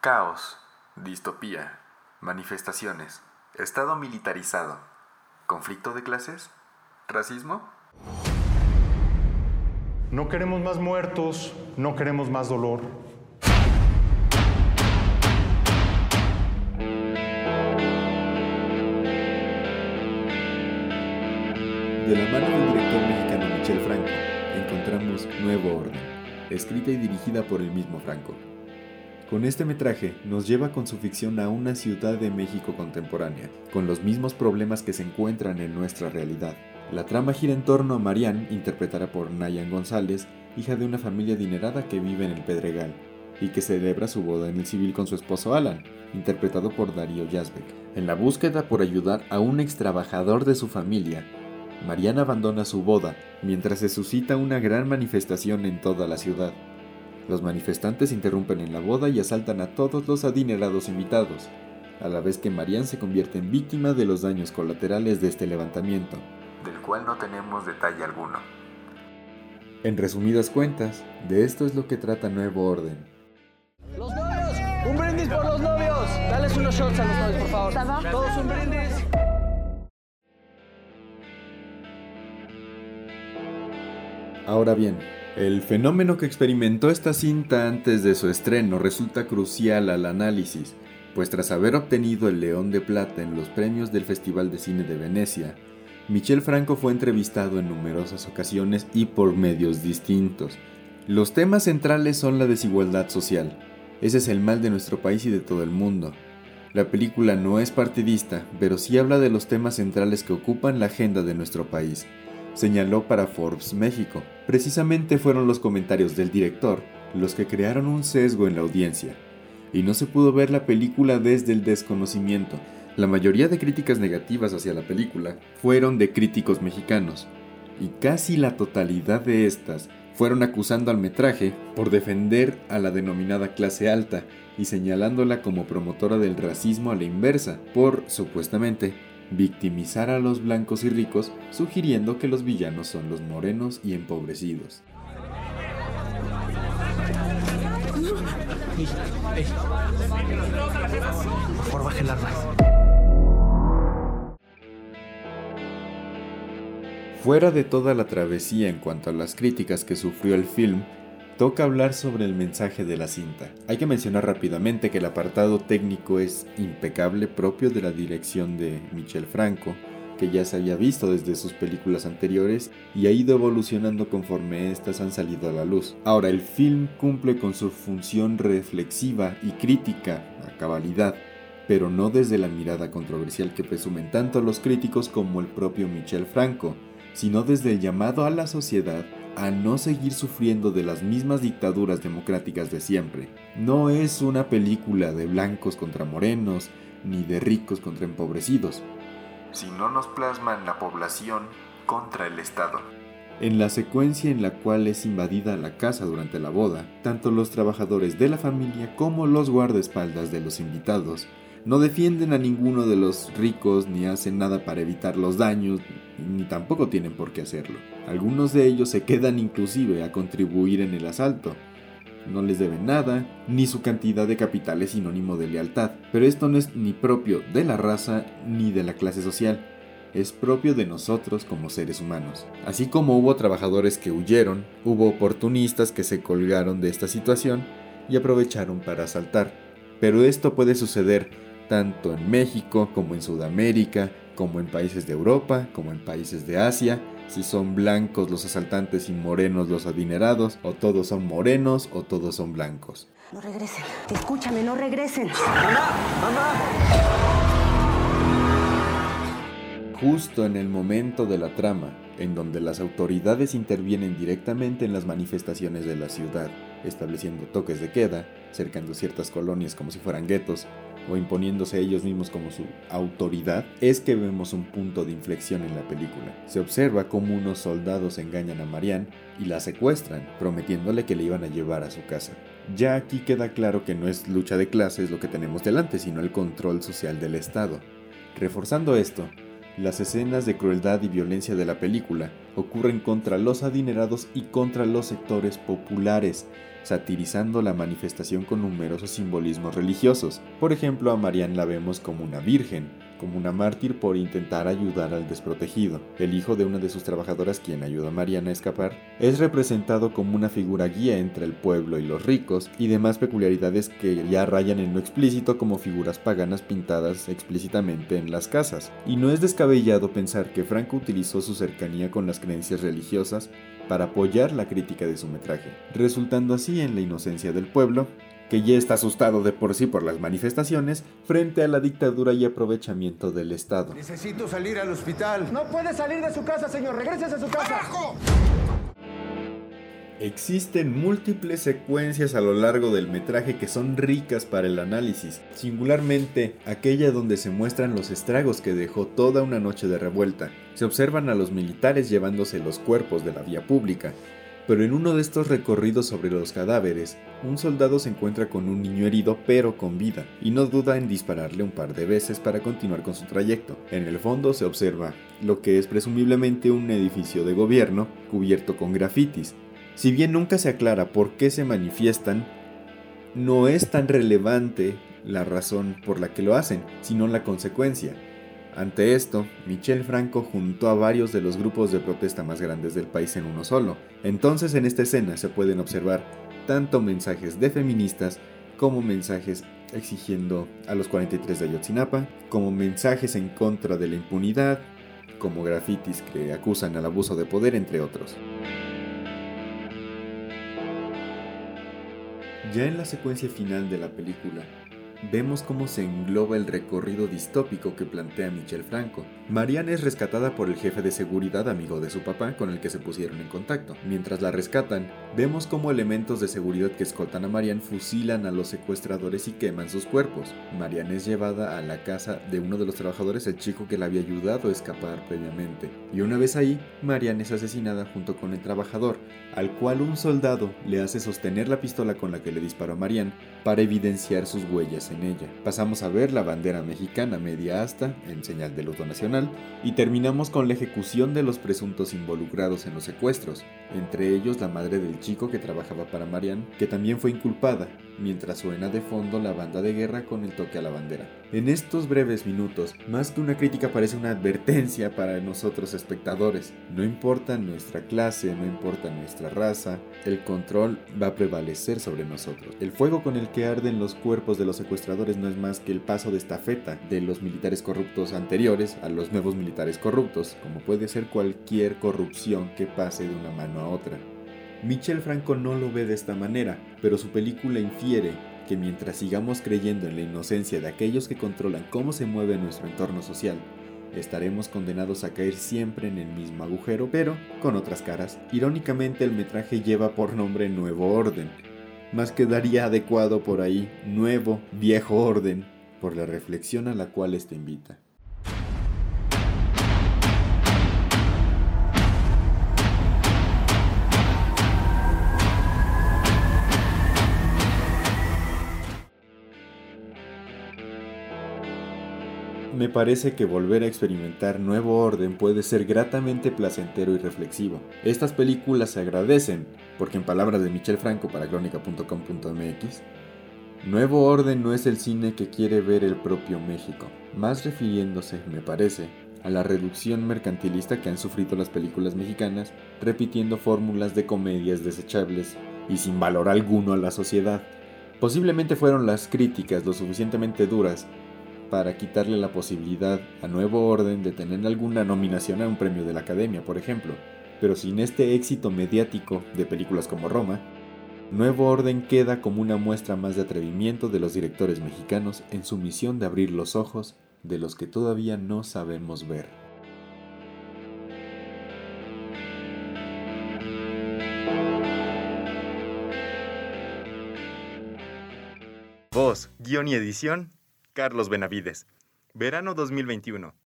Caos, distopía, manifestaciones, estado militarizado, conflicto de clases, racismo. No queremos más muertos, no queremos más dolor. De la mano del director mexicano Michel Franco, encontramos Nuevo Orden, escrita y dirigida por el mismo Franco. Con este metraje nos lleva con su ficción a una ciudad de México contemporánea, con los mismos problemas que se encuentran en nuestra realidad. La trama gira en torno a Marianne, interpretada por Nayan González, hija de una familia adinerada que vive en el Pedregal, y que celebra su boda en el civil con su esposo Alan, interpretado por Darío Yazbek. En la búsqueda por ayudar a un ex trabajador de su familia, Mariana abandona su boda mientras se suscita una gran manifestación en toda la ciudad. Los manifestantes interrumpen en la boda y asaltan a todos los adinerados invitados, a la vez que Marianne se convierte en víctima de los daños colaterales de este levantamiento, del cual no tenemos detalle alguno. En resumidas cuentas, de esto es lo que trata Nuevo Orden. ¡Los novios! ¡Un brindis por los novios! Dales unos shots a los novios, por favor. Todos un brindis. Ahora bien, el fenómeno que experimentó esta cinta antes de su estreno resulta crucial al análisis, pues tras haber obtenido el León de Plata en los premios del Festival de Cine de Venecia, Michel Franco fue entrevistado en numerosas ocasiones y por medios distintos. Los temas centrales son la desigualdad social. Ese es el mal de nuestro país y de todo el mundo. La película no es partidista, pero sí habla de los temas centrales que ocupan la agenda de nuestro país señaló para Forbes México. Precisamente fueron los comentarios del director los que crearon un sesgo en la audiencia, y no se pudo ver la película desde el desconocimiento. La mayoría de críticas negativas hacia la película fueron de críticos mexicanos, y casi la totalidad de estas fueron acusando al metraje por defender a la denominada clase alta y señalándola como promotora del racismo a la inversa, por, supuestamente, victimizar a los blancos y ricos, sugiriendo que los villanos son los morenos y empobrecidos. Fuera de toda la travesía en cuanto a las críticas que sufrió el film, toca hablar sobre el mensaje de la cinta. Hay que mencionar rápidamente que el apartado técnico es impecable propio de la dirección de Michel Franco, que ya se había visto desde sus películas anteriores y ha ido evolucionando conforme éstas han salido a la luz. Ahora, el film cumple con su función reflexiva y crítica a cabalidad, pero no desde la mirada controversial que presumen tanto los críticos como el propio Michel Franco, sino desde el llamado a la sociedad a no seguir sufriendo de las mismas dictaduras democráticas de siempre. No es una película de blancos contra morenos, ni de ricos contra empobrecidos, sino nos plasman la población contra el Estado. En la secuencia en la cual es invadida la casa durante la boda, tanto los trabajadores de la familia como los guardaespaldas de los invitados no defienden a ninguno de los ricos ni hacen nada para evitar los daños, ni tampoco tienen por qué hacerlo. Algunos de ellos se quedan inclusive a contribuir en el asalto. No les deben nada, ni su cantidad de capital es sinónimo de lealtad, pero esto no es ni propio de la raza ni de la clase social, es propio de nosotros como seres humanos. Así como hubo trabajadores que huyeron, hubo oportunistas que se colgaron de esta situación y aprovecharon para asaltar. Pero esto puede suceder tanto en México como en Sudamérica, como en países de Europa, como en países de Asia, si son blancos los asaltantes y morenos los adinerados, o todos son morenos o todos son blancos. No regresen, escúchame, no regresen. ¡Mamá! ¡Mamá! Justo en el momento de la trama, en donde las autoridades intervienen directamente en las manifestaciones de la ciudad, estableciendo toques de queda, cercando ciertas colonias como si fueran guetos, o imponiéndose a ellos mismos como su autoridad, es que vemos un punto de inflexión en la película. Se observa cómo unos soldados engañan a Marianne y la secuestran, prometiéndole que le iban a llevar a su casa. Ya aquí queda claro que no es lucha de clases lo que tenemos delante, sino el control social del Estado. Reforzando esto, las escenas de crueldad y violencia de la película ocurren contra los adinerados y contra los sectores populares, satirizando la manifestación con numerosos simbolismos religiosos. Por ejemplo, a Marianne la vemos como una virgen, como una mártir por intentar ayudar al desprotegido. El hijo de una de sus trabajadoras, quien ayuda a Mariana a escapar, es representado como una figura guía entre el pueblo y los ricos, y demás peculiaridades que ya rayan en lo explícito como figuras paganas pintadas explícitamente en las casas. Y no es descabellado pensar que Franco utilizó su cercanía con las creencias religiosas para apoyar la crítica de su metraje, resultando así en la inocencia del pueblo que ya está asustado de por sí por las manifestaciones frente a la dictadura y aprovechamiento del Estado. Necesito salir al hospital. No puede salir de su casa, señor. Regrese a su casa. Existen múltiples secuencias a lo largo del metraje que son ricas para el análisis, singularmente aquella donde se muestran los estragos que dejó toda una noche de revuelta. Se observan a los militares llevándose los cuerpos de la vía pública, pero en uno de estos recorridos sobre los cadáveres, un soldado se encuentra con un niño herido pero con vida, y no duda en dispararle un par de veces para continuar con su trayecto. En el fondo se observa lo que es presumiblemente un edificio de gobierno cubierto con grafitis. Si bien nunca se aclara por qué se manifiestan, no es tan relevante la razón por la que lo hacen, sino la consecuencia. Ante esto, Michel Franco juntó a varios de los grupos de protesta más grandes del país en uno solo. Entonces en esta escena se pueden observar tanto mensajes de feministas como mensajes exigiendo a los 43 de Ayotzinapa, como mensajes en contra de la impunidad, como grafitis que acusan al abuso de poder, entre otros. Ya en la secuencia final de la película, vemos cómo se engloba el recorrido distópico que plantea Michel Franco. Marianne es rescatada por el jefe de seguridad amigo de su papá con el que se pusieron en contacto. Mientras la rescatan, vemos cómo elementos de seguridad que escoltan a Marianne fusilan a los secuestradores y queman sus cuerpos. Marianne es llevada a la casa de uno de los trabajadores, el chico que la había ayudado a escapar previamente. Y una vez ahí, Marianne es asesinada junto con el trabajador, al cual un soldado le hace sostener la pistola con la que le disparó a Marianne para evidenciar sus huellas en ella. Pasamos a ver la bandera mexicana media asta en señal de luto nacional y terminamos con la ejecución de los presuntos involucrados en los secuestros, entre ellos la madre del chico que trabajaba para Marianne, que también fue inculpada, mientras suena de fondo la banda de guerra con el toque a la bandera. En estos breves minutos, más que una crítica parece una advertencia para nosotros espectadores. No importa nuestra clase, no importa nuestra raza, el control va a prevalecer sobre nosotros. El fuego con el que arden los cuerpos de los secuestradores no es más que el paso de estafeta de los militares corruptos anteriores a los nuevos militares corruptos, como puede ser cualquier corrupción que pase de una mano a otra. Michel Franco no lo ve de esta manera, pero su película infiere que mientras sigamos creyendo en la inocencia de aquellos que controlan cómo se mueve nuestro entorno social, estaremos condenados a caer siempre en el mismo agujero, pero con otras caras. Irónicamente el metraje lleva por nombre Nuevo Orden, más quedaría adecuado por ahí Nuevo Viejo Orden, por la reflexión a la cual este invita. Me parece que volver a experimentar nuevo orden puede ser gratamente placentero y reflexivo. Estas películas se agradecen, porque en palabras de Michel Franco para crónica.com.mx, Nuevo orden no es el cine que quiere ver el propio México, más refiriéndose, me parece, a la reducción mercantilista que han sufrido las películas mexicanas, repitiendo fórmulas de comedias desechables y sin valor alguno a la sociedad. Posiblemente fueron las críticas lo suficientemente duras para quitarle la posibilidad a Nuevo Orden de tener alguna nominación a un premio de la Academia, por ejemplo. Pero sin este éxito mediático de películas como Roma, Nuevo Orden queda como una muestra más de atrevimiento de los directores mexicanos en su misión de abrir los ojos de los que todavía no sabemos ver. Voz, guion y edición, Carlos Benavides. Verano 2021.